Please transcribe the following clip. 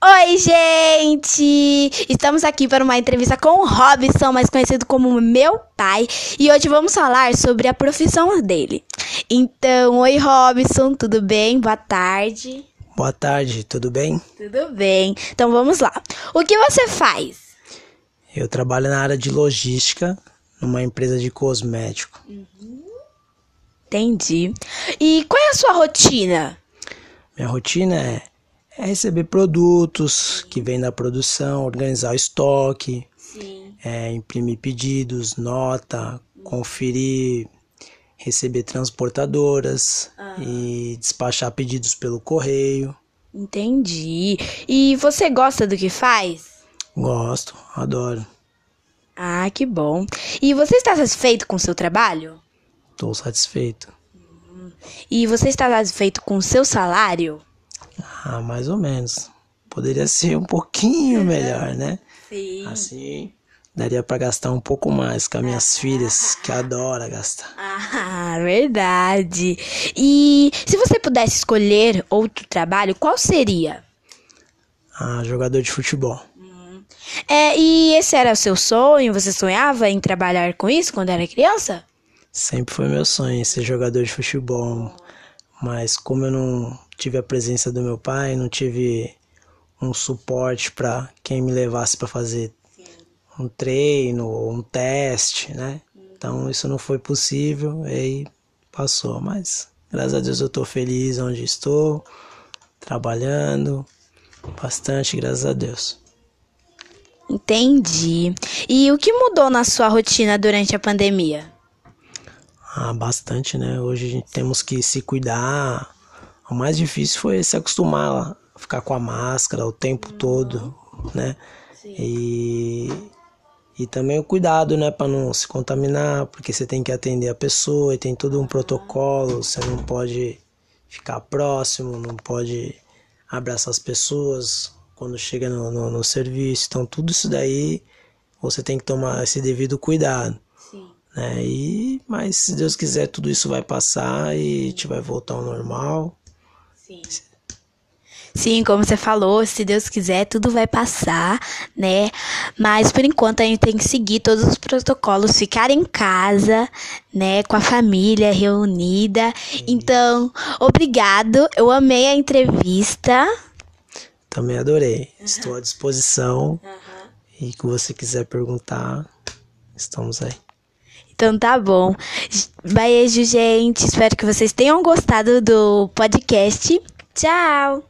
Oi, gente! Estamos aqui para uma entrevista com o Robson, mais conhecido como meu pai, e hoje vamos falar sobre a profissão dele. Então, oi, Robson, tudo bem? Boa tarde. Boa tarde, tudo bem? Tudo bem. Então, vamos lá. O que você faz? Eu trabalho na área de logística, numa empresa de cosmético. Entendi. E qual é a sua rotina? Minha rotina é, é receber produtos que vêm da produção, organizar o estoque, é, imprimir pedidos, nota, conferir, receber transportadoras e despachar pedidos pelo correio. Entendi. E você gosta do que faz? Gosto, adoro. Ah, que bom. E você está satisfeito com o seu trabalho? Estou satisfeito. E você está satisfeito com o seu salário? Ah, mais ou menos. Poderia ser um pouquinho melhor, né? Sim. Assim, daria para gastar um pouco mais com as minhas filhas, que adoram gastar. Ah, verdade. E se você pudesse escolher outro trabalho, qual seria? Ah, jogador de futebol. É, e esse era o seu sonho? Você sonhava em trabalhar com isso quando era criança? Sempre foi meu sonho ser jogador de futebol. Mas como eu não tive a presença do meu pai, não tive um suporte para quem me levasse para fazer um treino ou um teste, né? Então isso não foi possível, e aí passou. Mas graças a Deus eu tô feliz onde estou, trabalhando bastante, graças a Deus. Entendi. E o que mudou na sua rotina durante a pandemia? Ah, bastante, né? Hoje a gente temos que se cuidar. O mais difícil foi se acostumar a ficar com a máscara o tempo todo, né? E, e também o cuidado, né? Para não se contaminar, porque você tem que atender a pessoa e tem todo um protocolo. Você não pode ficar próximo, não pode abraçar as pessoas quando chega no, no, no serviço. Então, tudo isso daí você tem que tomar esse devido cuidado Sim. né? E mas se Deus quiser tudo isso vai passar e a gente vai voltar ao normal. Sim. Sim, como você falou, se Deus quiser, tudo vai passar, né? Mas por enquanto a gente tem que seguir todos os protocolos, ficar em casa, né, com a família reunida. Então, obrigado. Eu amei a entrevista. Também adorei. Estou à disposição. E que você quiser perguntar, estamos aí. Então tá bom. Beijo, gente. Espero que vocês tenham gostado do podcast. Tchau.